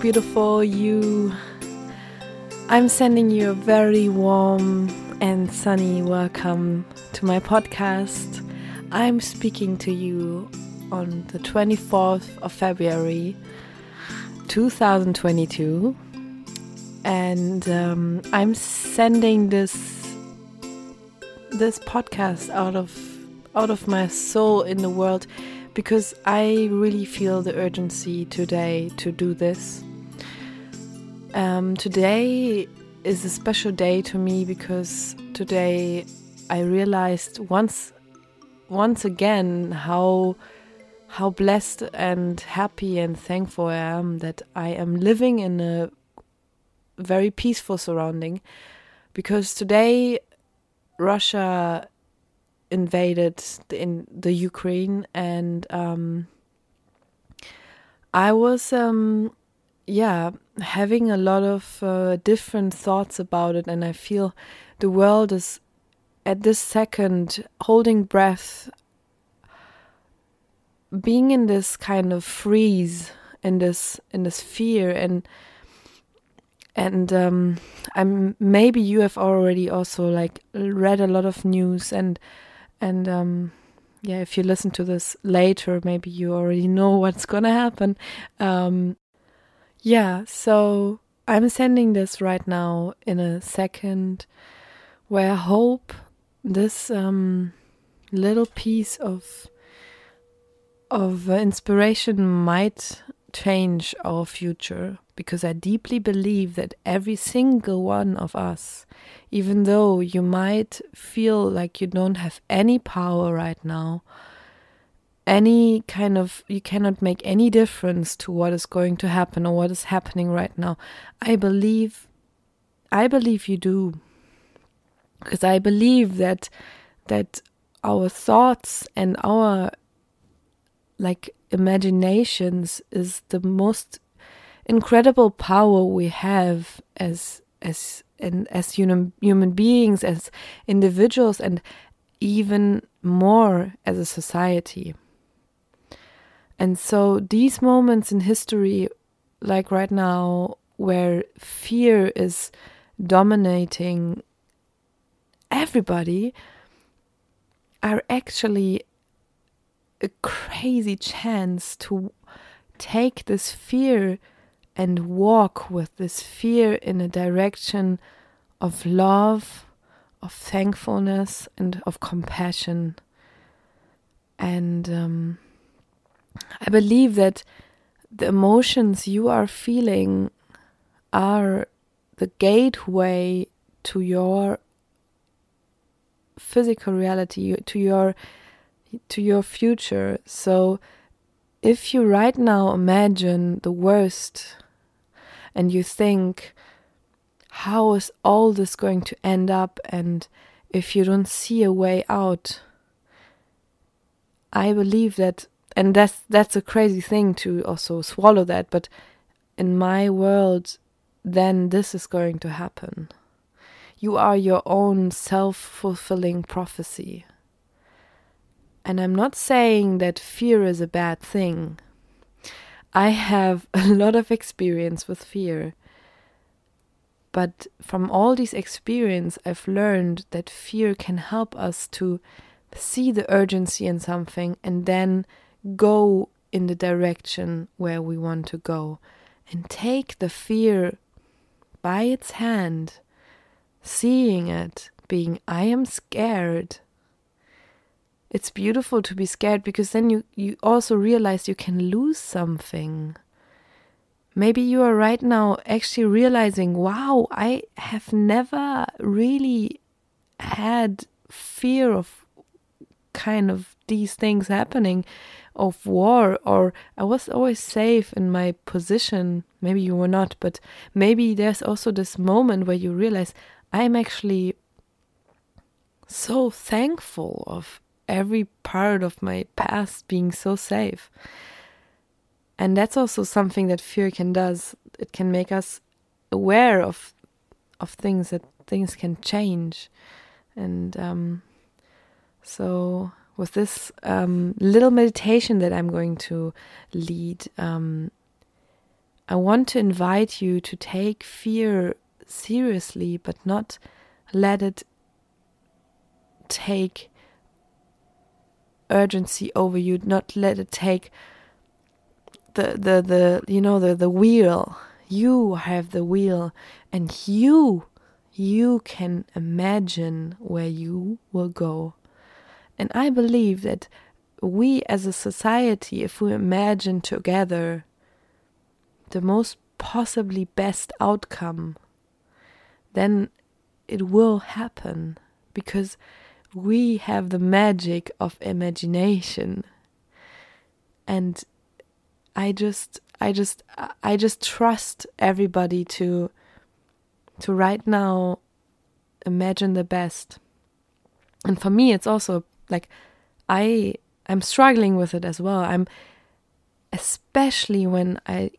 beautiful, you. I'm sending you a very warm and sunny welcome to my podcast. I'm speaking to you on the 24th of February 2022, and um, I'm sending this this podcast out of out of my soul in the world because I really feel the urgency today to do this. Um, today is a special day to me because today I realized once once again how how blessed and happy and thankful I am that I am living in a very peaceful surrounding. Because today Russia invaded the, in the Ukraine, and um, I was, um, yeah, having a lot of uh, different thoughts about it, and I feel the world is at this second holding breath, being in this kind of freeze, in this in this fear, and and um, I'm maybe you have already also like read a lot of news and and um, yeah, if you listen to this later, maybe you already know what's gonna happen. Um, yeah, so I'm sending this right now in a second, where I hope this um, little piece of of inspiration might change our future because I deeply believe that every single one of us, even though you might feel like you don't have any power right now, any kind of, you cannot make any difference to what is going to happen or what is happening right now, I believe, I believe you do. Because I believe that, that our thoughts and our like imaginations is the most incredible power we have as as and as human human beings, as individuals, and even more as a society. And so these moments in history, like right now, where fear is dominating everybody, are actually a crazy chance to take this fear and walk with this fear in a direction of love, of thankfulness, and of compassion. And um, I believe that the emotions you are feeling are the gateway to your physical reality, to your to your future. So if you right now imagine the worst and you think, how is all this going to end up? And if you don't see a way out, I believe that, and that's that's a crazy thing to also swallow that, but in my world, then this is going to happen. You are your own self fulfilling prophecy. And I'm not saying that fear is a bad thing. I have a lot of experience with fear. But from all this experience, I've learned that fear can help us to see the urgency in something and then go in the direction where we want to go and take the fear by its hand, seeing it, being, I am scared it's beautiful to be scared because then you, you also realize you can lose something. Maybe you are right now actually realizing, wow, I have never really had fear of kind of these things happening of war or I was always safe in my position. Maybe you were not, but maybe there's also this moment where you realize I'm actually so thankful of every part of my past being so safe. And that's also something that fear can does. It can make us aware of of things that things can change. And um, so with this um, little meditation that I'm going to lead, um, I want to invite you to take fear seriously, but not let it take urgency over you, not let it take the the the you know the the wheel. You have the wheel and you you can imagine where you will go. And I believe that we as a society, if we imagine together the most possibly best outcome, then it will happen because we have the magic of imagination. And I just I just I just trust everybody to to right now imagine the best. And for me it's also like I I'm struggling with it as well. I'm especially when I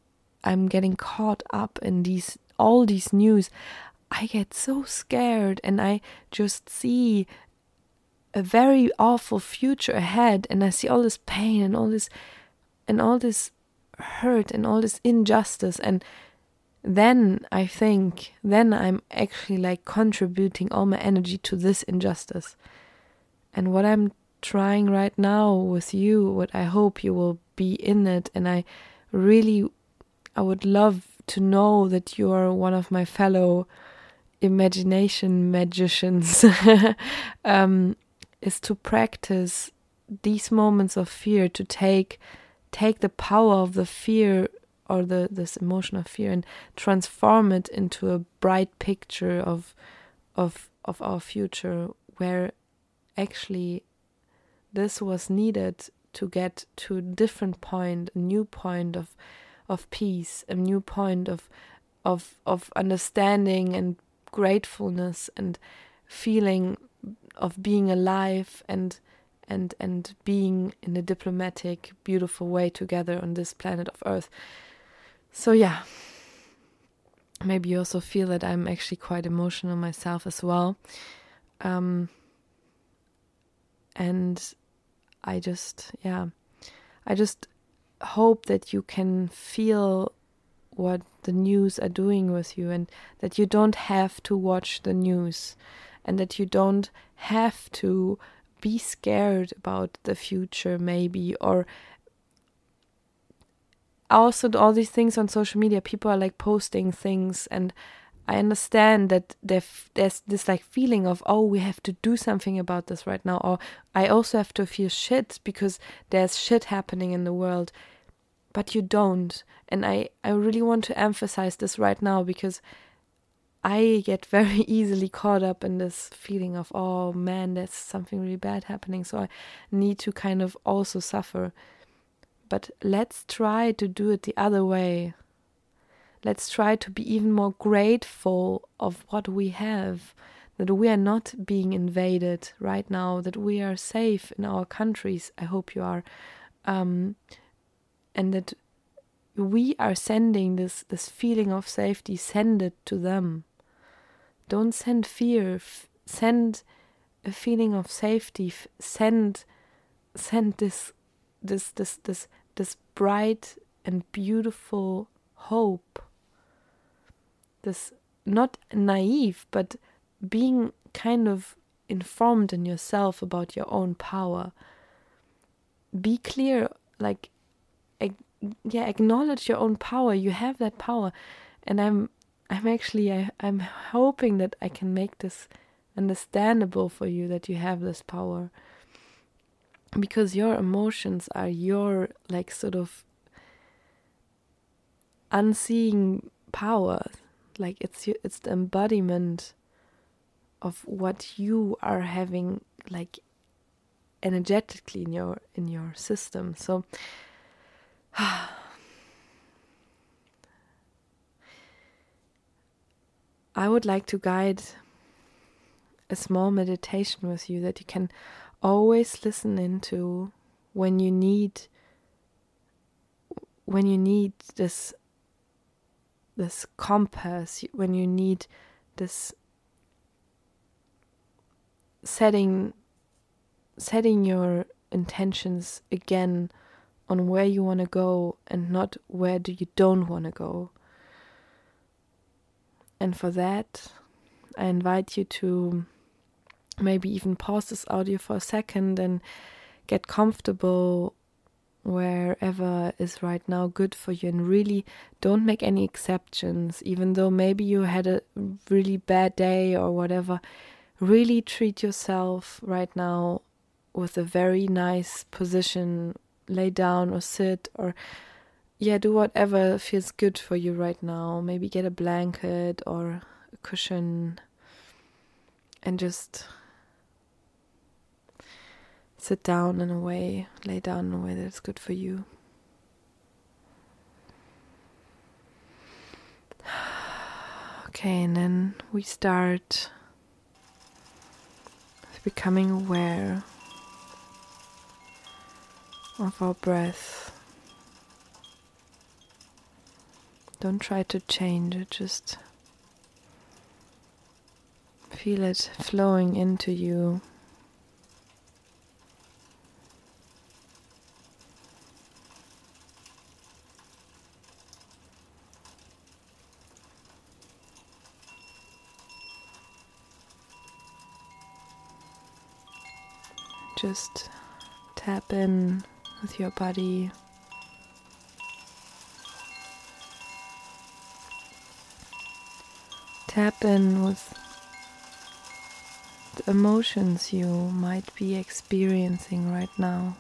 I'm getting caught up in these all these news. I get so scared and I just see a very awful future ahead and I see all this pain and all this and all this hurt and all this injustice and then I think then I'm actually like contributing all my energy to this injustice. And what I'm trying right now with you, what I hope you will be in it and I really I would love to know that you are one of my fellow imagination magicians. Um, is to practice these moments of fear to take take the power of the fear or the this emotion of fear and transform it into a bright picture of of of our future where actually this was needed to get to a different point a new point of of peace a new point of of of understanding and gratefulness and feeling of being alive and and and being in a diplomatic beautiful way together on this planet of earth. So yeah. Maybe you also feel that i'm actually quite emotional myself as well. Um and i just yeah i just hope that you can feel what the news are doing with you and that you don't have to watch the news and that you don't have to be scared about the future maybe or also all these things on social media people are like posting things and i understand that there's this like feeling of oh we have to do something about this right now or i also have to feel shit because there's shit happening in the world but you don't and i i really want to emphasize this right now because I get very easily caught up in this feeling of, oh man, there's something really bad happening. So I need to kind of also suffer. But let's try to do it the other way. Let's try to be even more grateful of what we have, that we are not being invaded right now, that we are safe in our countries. I hope you are. Um, and that we are sending this this feeling of safety send it to them don't send fear. F- send a feeling of safety. F- send send this this this this this bright and beautiful hope. This not naive, but being kind of informed in yourself about your own power. Be clear, like, ag- yeah, acknowledge your own power. You have that power, and I'm I'm actually I, I'm hoping that I can make this understandable for you that you have this power because your emotions are your like sort of unseeing power like it's it's the embodiment of what you are having like energetically in your in your system. So I would like to guide a small meditation with you that you can always listen into when you need when you need this this compass when you need this setting setting your intentions again on where you want to go and not where do you don't want to go. And for that, I invite you to maybe even pause this audio for a second and get comfortable wherever is right now good for you. And really don't make any exceptions. Even though maybe you had a really bad day or whatever really treat yourself right now with a very nice position. Lay down or sit or yeah do whatever feels good for you right now. Maybe get a blanket or a cushion and just sit down in a way, lay down in a way that's good for you. Okay, and then we start becoming aware of our breath. Don't try to change it, just feel it flowing into you. Just tap in with your body. Tap in with the emotions you might be experiencing right now.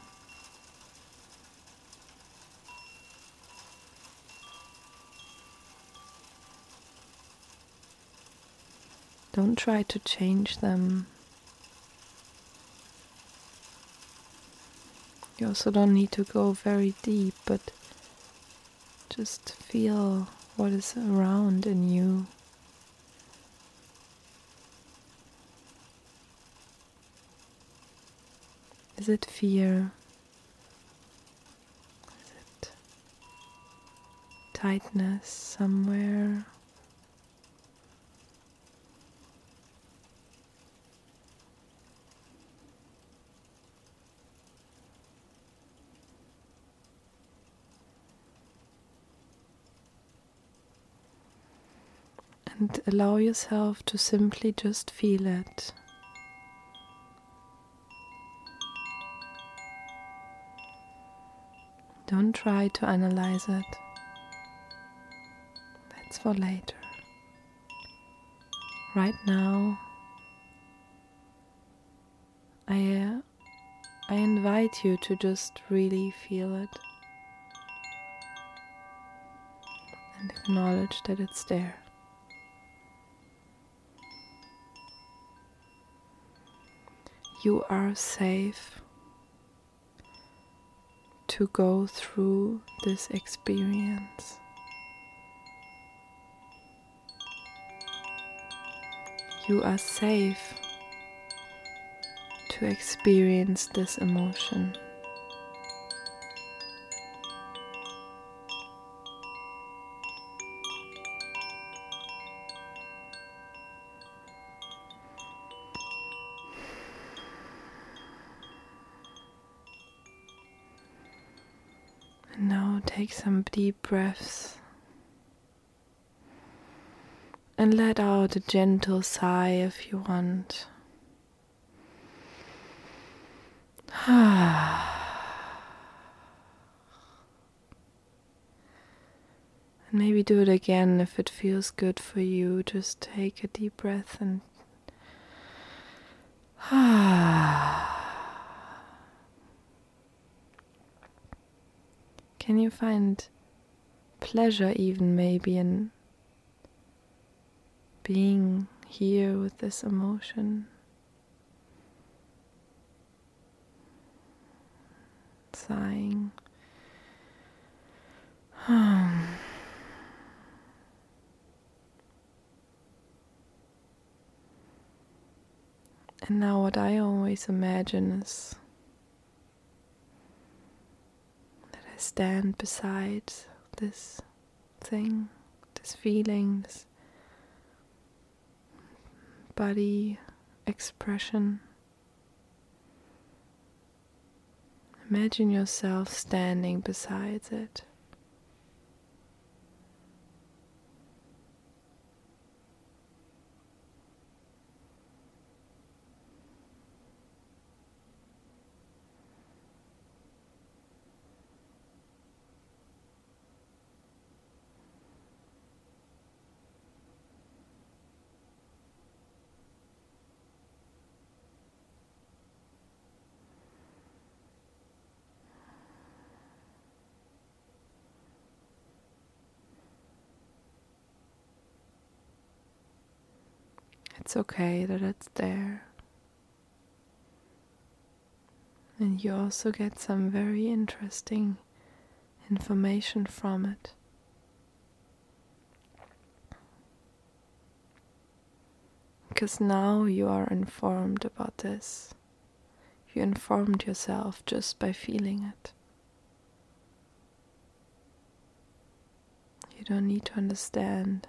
Don't try to change them. You also don't need to go very deep, but just feel what is around in you. Is it fear? Is it tightness somewhere? And allow yourself to simply just feel it. Don't try to analyze it. That's for later. Right now, I, I invite you to just really feel it and acknowledge that it's there. You are safe to go through this experience. You are safe to experience this emotion. Take some deep breaths and let out a gentle sigh if you want. and maybe do it again if it feels good for you. Just take a deep breath and Can you find pleasure, even maybe, in being here with this emotion? Sighing. Um. and now, what I always imagine is stand beside this thing, this feeling, this body expression. Imagine yourself standing beside it. It's okay that it's there. And you also get some very interesting information from it. Because now you are informed about this. You informed yourself just by feeling it. You don't need to understand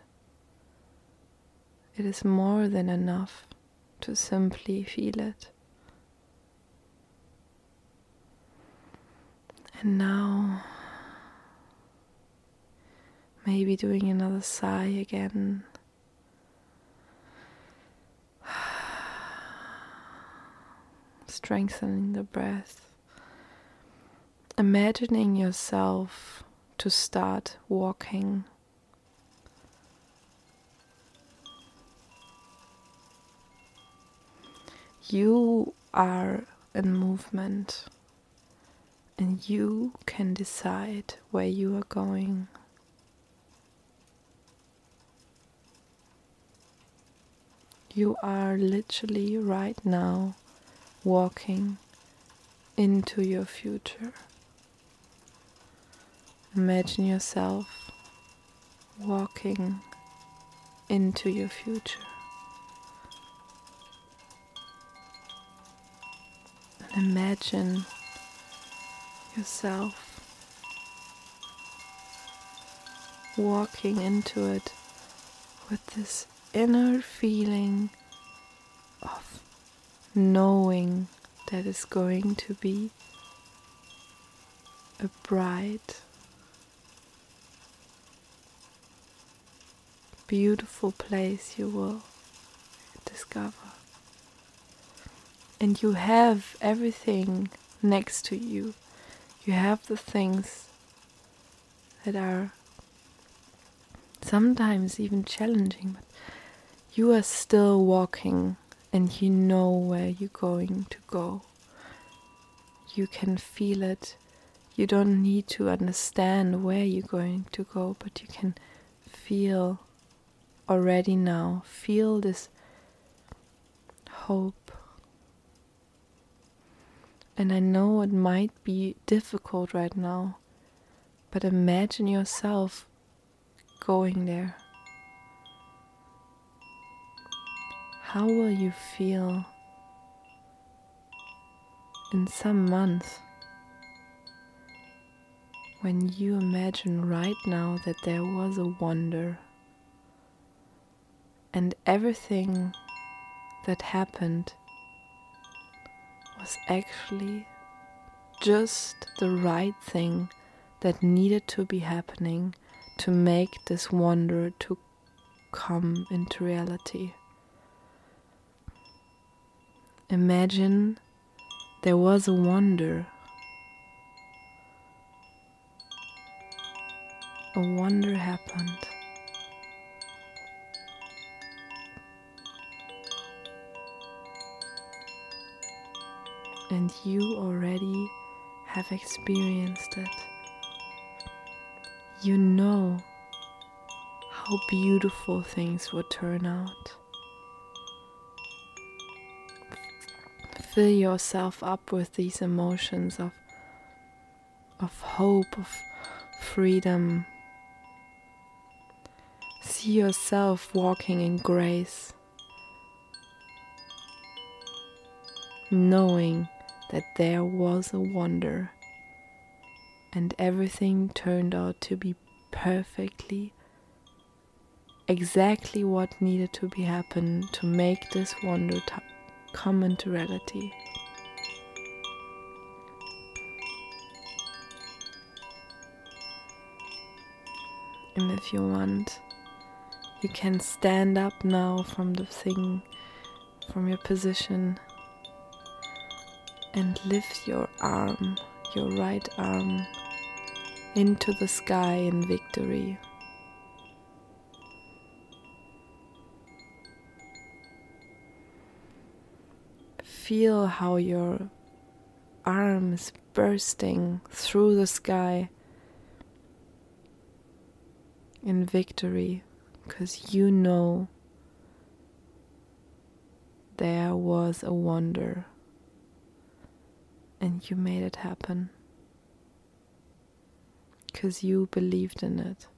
it is more than enough to simply feel it. And now, maybe doing another sigh again. Strengthening the breath. Imagining yourself to start walking you are in movement and you can decide where you are going. You are literally right now walking into your future. Imagine yourself walking into your future. Imagine yourself walking into it with this inner feeling of knowing that it's going to be a bright, beautiful place you will discover and you have everything next to you. You have the things that are sometimes even challenging, but you are still walking and you know where you're going to go. You can feel it. You don't need to understand where you're going to go, but you can feel already now. Feel this hope and I know it might be difficult right now, but imagine yourself going there. How will you feel in some months when you imagine right now that there was a wonder and everything that happened was actually just the right thing that needed to be happening to make this wonder to come into reality. Imagine there was a wonder. A wonder happened. And you already have experienced it. You know how beautiful things would turn out. Fill yourself up with these emotions of of hope, of freedom. See yourself walking in grace, knowing that there was a wonder, and everything turned out to be perfectly exactly what needed to be happen to make this wonder come into reality. And if you want, you can stand up now from the thing, from your position and lift your arm, your right arm, into the sky in victory. Feel how your arm is bursting through the sky in victory because you know there was a wonder and you made it happen because you believed in it.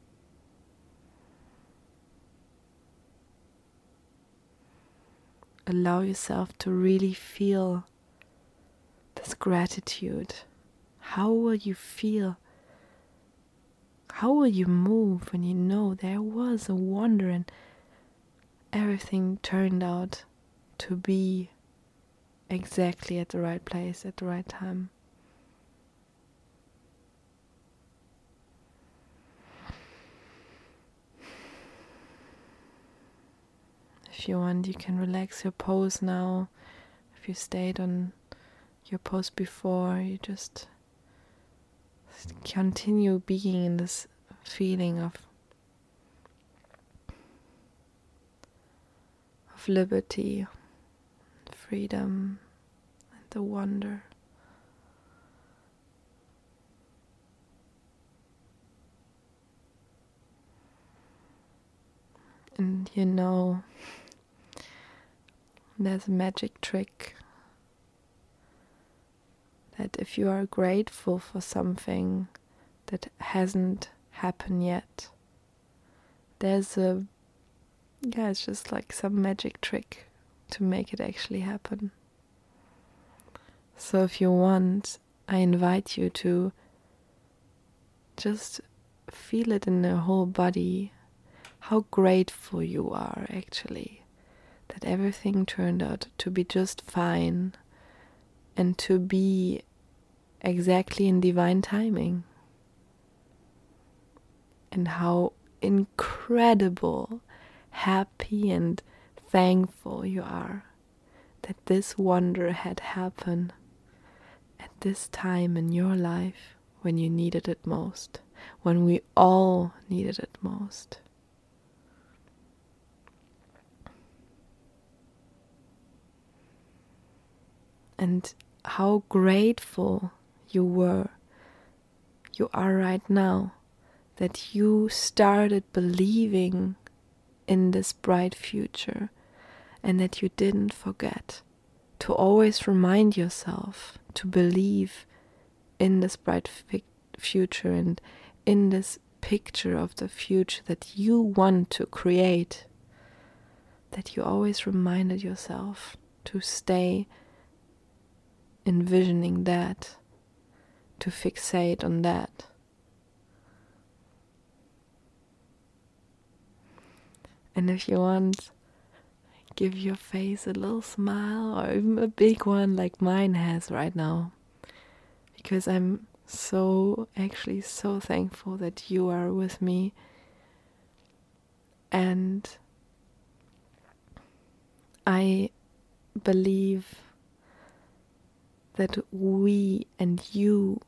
Allow yourself to really feel this gratitude. How will you feel how will you move when you know there was a wonder and everything turned out to be exactly at the right place at the right time? If you want, you can relax your pose now. If you stayed on your pose before, you just continue being in this feeling of of liberty, freedom, the wonder. And you know, there's a magic trick that if you are grateful for something that hasn't happened yet, there's a yeah, it's just like some magic trick to make it actually happen. So if you want, I invite you to just feel it in your whole body how grateful you are actually that everything turned out to be just fine and to be exactly in divine timing. And how incredible, happy, and thankful you are that this wonder had happened this time in your life when you needed it most, when we all needed it most. And how grateful you were, you are right now, that you started believing in this bright future and that you didn't forget to always remind yourself to believe in this bright future and in this picture of the future that you want to create. That you always reminded yourself to stay envisioning that, to fixate on that. And if you want, give your face a little smile or even a big one like mine has right now. Because I'm so, actually, so thankful that you are with me. And I believe that we and you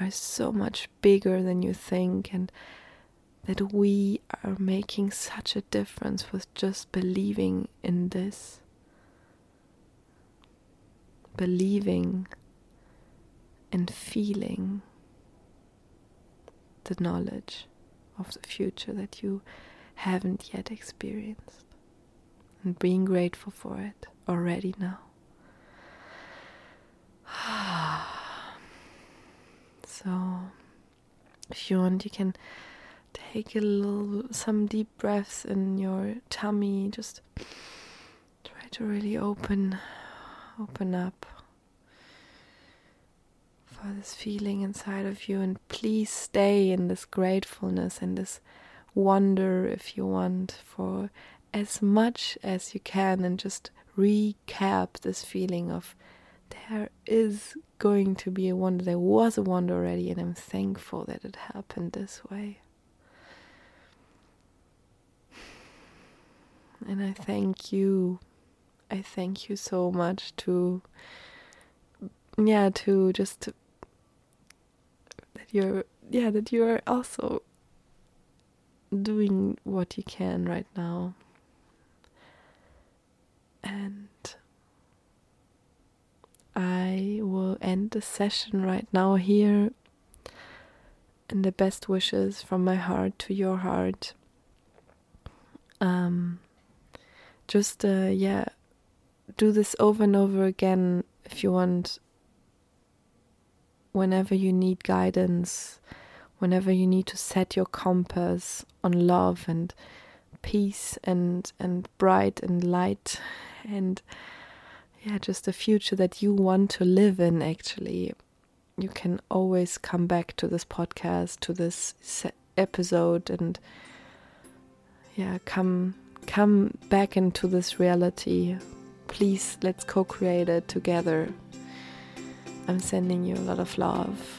are so much bigger than you think, and that we are making such a difference with just believing in this. Believing and feeling the knowledge of the future that you haven't yet experienced, and being grateful for it already now. so, if you want, you can take a little, some deep breaths in your tummy. Just try to really open, open up for this feeling inside of you, and please stay in this gratefulness and this wonder, if you want, for as much as you can, and just recap this feeling of there is going to be a wonder. There was a wonder already, and I'm thankful that it happened this way. And I thank you. I thank you so much to yeah, to just that you're yeah, that you are also doing what you can right now. And I will end the session right now here. And the best wishes from my heart to your heart. Um, just, uh, yeah, do this over and over again if you want. Whenever you need guidance, whenever you need to set your compass on love and peace and and bright and light and yeah just a future that you want to live in actually you can always come back to this podcast to this episode and yeah come come back into this reality. Please let's co-create it together. I'm sending you a lot of love